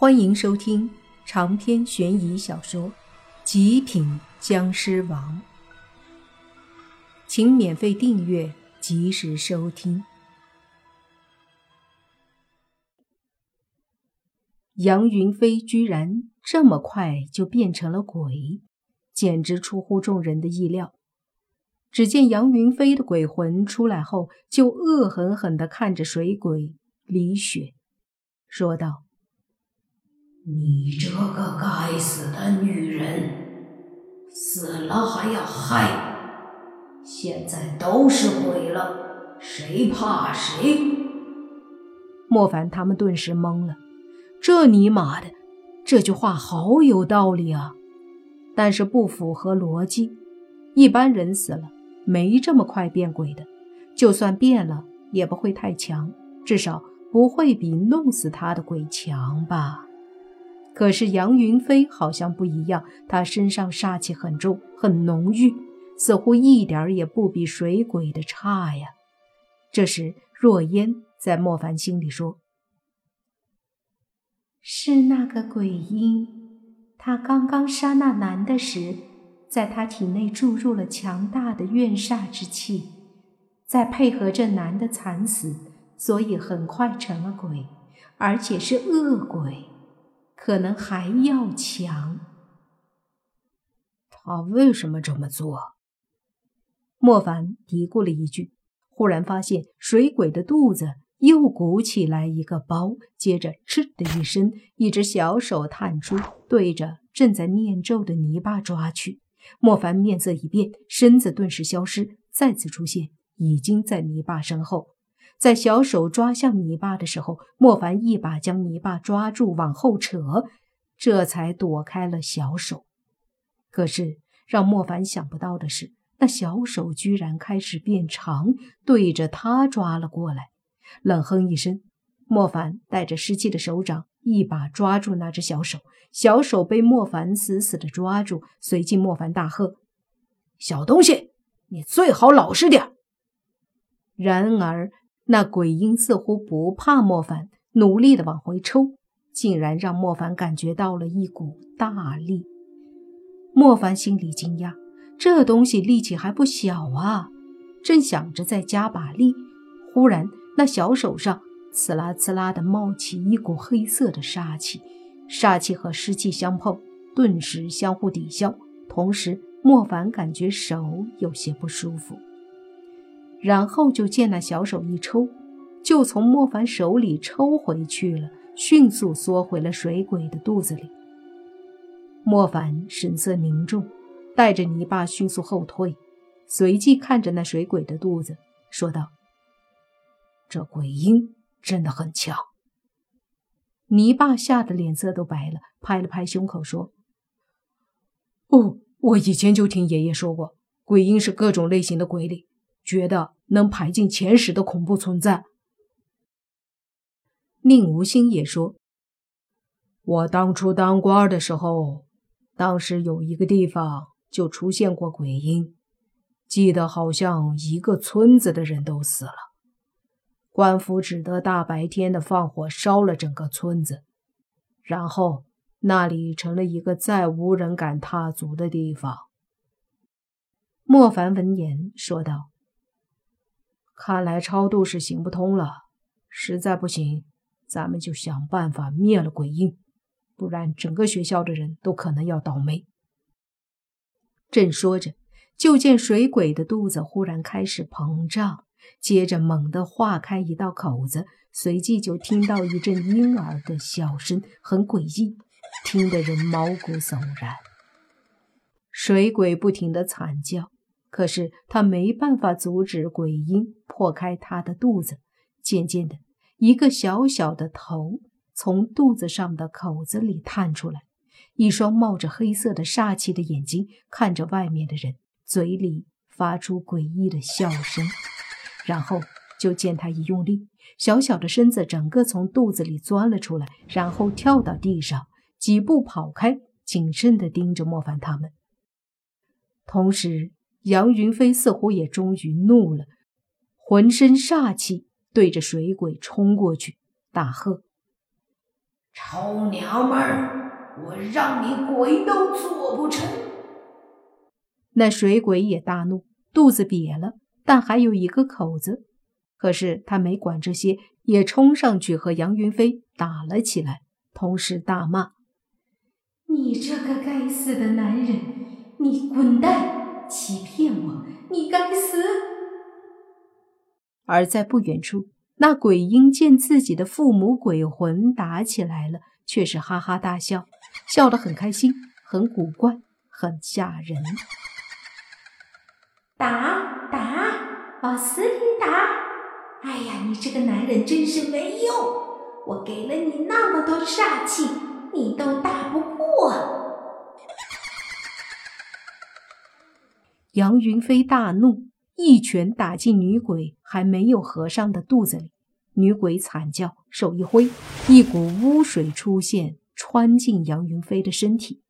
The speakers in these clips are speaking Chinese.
欢迎收听长篇悬疑小说《极品僵尸王》，请免费订阅，及时收听。杨云飞居然这么快就变成了鬼，简直出乎众人的意料。只见杨云飞的鬼魂出来后，就恶狠狠地看着水鬼李雪，说道。你这个该死的女人，死了还要害！现在都是鬼了，谁怕谁？莫凡他们顿时懵了，这尼玛的，这句话好有道理啊！但是不符合逻辑。一般人死了没这么快变鬼的，就算变了也不会太强，至少不会比弄死他的鬼强吧。可是杨云飞好像不一样，他身上煞气很重，很浓郁，似乎一点也不比水鬼的差呀。这时，若烟在莫凡心里说：“是那个鬼婴，他刚刚杀那男的时，在他体内注入了强大的怨煞之气，再配合这男的惨死，所以很快成了鬼，而且是恶鬼。”可能还要强。他为什么这么做？莫凡嘀咕了一句，忽然发现水鬼的肚子又鼓起来一个包，接着“嗤”的一声，一只小手探出，对着正在念咒的泥巴抓去。莫凡面色一变，身子顿时消失，再次出现，已经在泥巴身后。在小手抓向泥巴的时候，莫凡一把将泥巴抓住，往后扯，这才躲开了小手。可是让莫凡想不到的是，那小手居然开始变长，对着他抓了过来。冷哼一声，莫凡带着湿气的手掌一把抓住那只小手，小手被莫凡死死的抓住。随即，莫凡大喝：“小东西，你最好老实点！”然而。那鬼婴似乎不怕莫凡，努力的往回抽，竟然让莫凡感觉到了一股大力。莫凡心里惊讶，这东西力气还不小啊！正想着再加把力，忽然那小手上刺啦刺啦的冒起一股黑色的杀气，杀气和湿气相碰，顿时相互抵消。同时，莫凡感觉手有些不舒服。然后就见那小手一抽，就从莫凡手里抽回去了，迅速缩回了水鬼的肚子里。莫凡神色凝重，带着泥巴迅速后退，随即看着那水鬼的肚子，说道：“这鬼婴真的很强。”泥巴吓得脸色都白了，拍了拍胸口说：“哦，我以前就听爷爷说过，鬼婴是各种类型的鬼里。”觉得能排进前十的恐怖存在。宁无心也说：“我当初当官的时候，当时有一个地方就出现过鬼婴，记得好像一个村子的人都死了，官府只得大白天的放火烧了整个村子，然后那里成了一个再无人敢踏足的地方。”莫凡闻言说道。看来超度是行不通了，实在不行，咱们就想办法灭了鬼婴，不然整个学校的人都可能要倒霉。正说着，就见水鬼的肚子忽然开始膨胀，接着猛地化开一道口子，随即就听到一阵婴儿的笑声，很诡异，听得人毛骨悚然。水鬼不停的惨叫。可是他没办法阻止鬼婴破开他的肚子。渐渐的，一个小小的头从肚子上的口子里探出来，一双冒着黑色的煞气的眼睛看着外面的人，嘴里发出诡异的笑声。然后就见他一用力，小小的身子整个从肚子里钻了出来，然后跳到地上，几步跑开，谨慎地盯着莫凡他们，同时。杨云飞似乎也终于怒了，浑身煞气，对着水鬼冲过去，大喝：“臭娘们儿，我让你鬼都做不成！那水鬼也大怒，肚子瘪了，但还有一个口子。可是他没管这些，也冲上去和杨云飞打了起来，同时大骂：“你这个该死的男人，你滚蛋！欺骗我，你该死！”而在不远处，那鬼婴见自己的父母鬼魂打起来了，却是哈哈大笑，笑得很开心，很古怪，很吓人。打打，往死里打！哎呀，你这个男人真是没用！我给了你那么多煞气，你都打不过。杨云飞大怒，一拳打进女鬼还没有合上的肚子里，女鬼惨叫，手一挥，一股污水出现，穿进杨云飞的身体。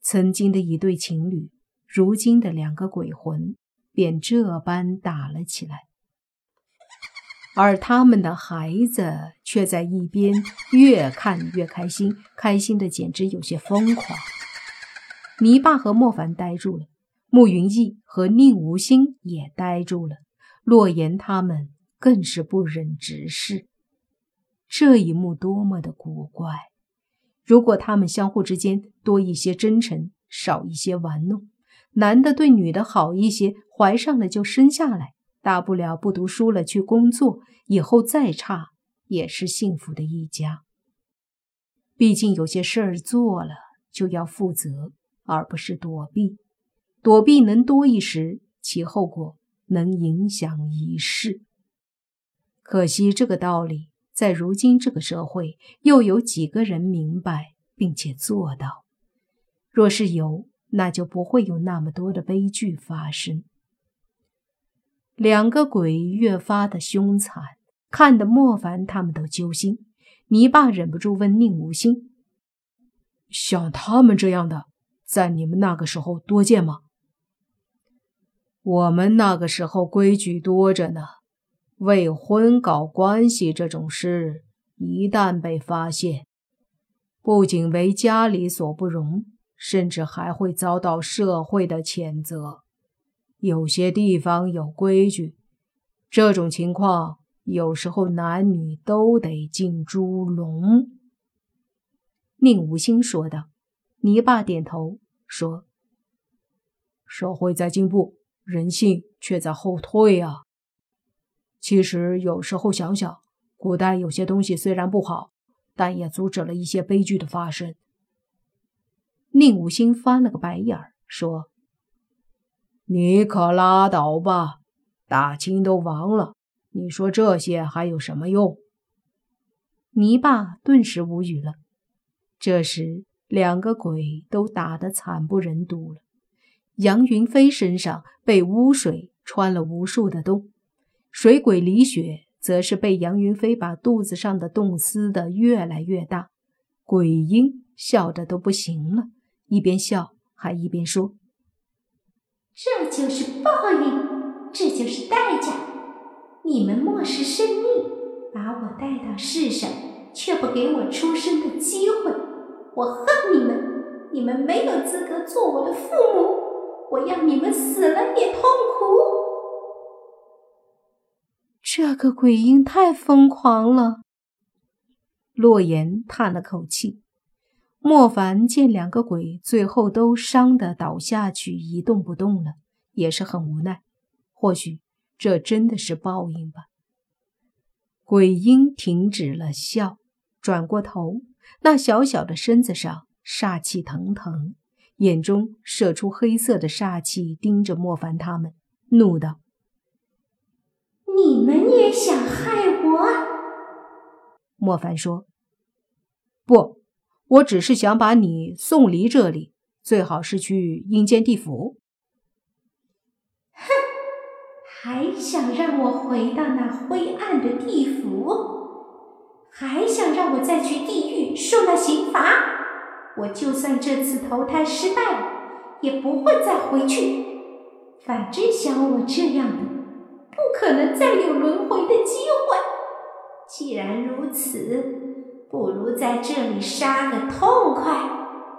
曾经的一对情侣，如今的两个鬼魂，便这般打了起来。而他们的孩子却在一边越看越开心，开心的简直有些疯狂。泥巴和莫凡呆住了，慕云逸和宁无心也呆住了，洛言他们更是不忍直视。这一幕多么的古怪！如果他们相互之间多一些真诚，少一些玩弄，男的对女的好一些，怀上了就生下来。大不了不读书了，去工作，以后再差也是幸福的一家。毕竟有些事儿做了就要负责，而不是躲避。躲避能多一时，其后果能影响一世。可惜这个道理在如今这个社会，又有几个人明白并且做到？若是有，那就不会有那么多的悲剧发生。两个鬼越发的凶残，看得莫凡他们都揪心。泥巴忍不住问宁无心：“像他们这样的，在你们那个时候多见吗？”“我们那个时候规矩多着呢，未婚搞关系这种事，一旦被发现，不仅为家里所不容，甚至还会遭到社会的谴责。”有些地方有规矩，这种情况有时候男女都得进猪笼。”宁无心说道。泥巴点头说：“社会在进步，人性却在后退啊。其实有时候想想，古代有些东西虽然不好，但也阻止了一些悲剧的发生。”宁武心翻了个白眼儿说。你可拉倒吧，大清都亡了，你说这些还有什么用？泥巴顿时无语了。这时，两个鬼都打得惨不忍睹了。杨云飞身上被污水穿了无数的洞，水鬼李雪则是被杨云飞把肚子上的洞撕得越来越大。鬼婴笑得都不行了，一边笑还一边说。这就是报应，这就是代价。你们漠视生命，把我带到世上，却不给我出生的机会。我恨你们，你们没有资格做我的父母。我要你们死了也痛苦。这个鬼婴太疯狂了。洛言叹了口气。莫凡见两个鬼最后都伤得倒下去一动不动了，也是很无奈。或许这真的是报应吧。鬼婴停止了笑，转过头，那小小的身子上煞气腾腾，眼中射出黑色的煞气，盯着莫凡他们，怒道：“你们也想害我？”莫凡说：“不。”我只是想把你送离这里，最好是去阴间地府。哼，还想让我回到那灰暗的地府？还想让我再去地狱受那刑罚？我就算这次投胎失败了，也不会再回去。反正像我这样的，不可能再有轮回的机会。既然如此。不如在这里杀个痛快，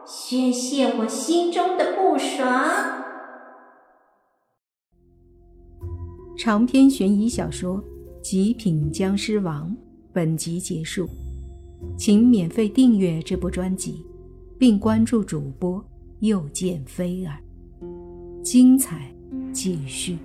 宣泄我心中的不爽。长篇悬疑小说《极品僵尸王》本集结束，请免费订阅这部专辑，并关注主播又见菲儿，精彩继续。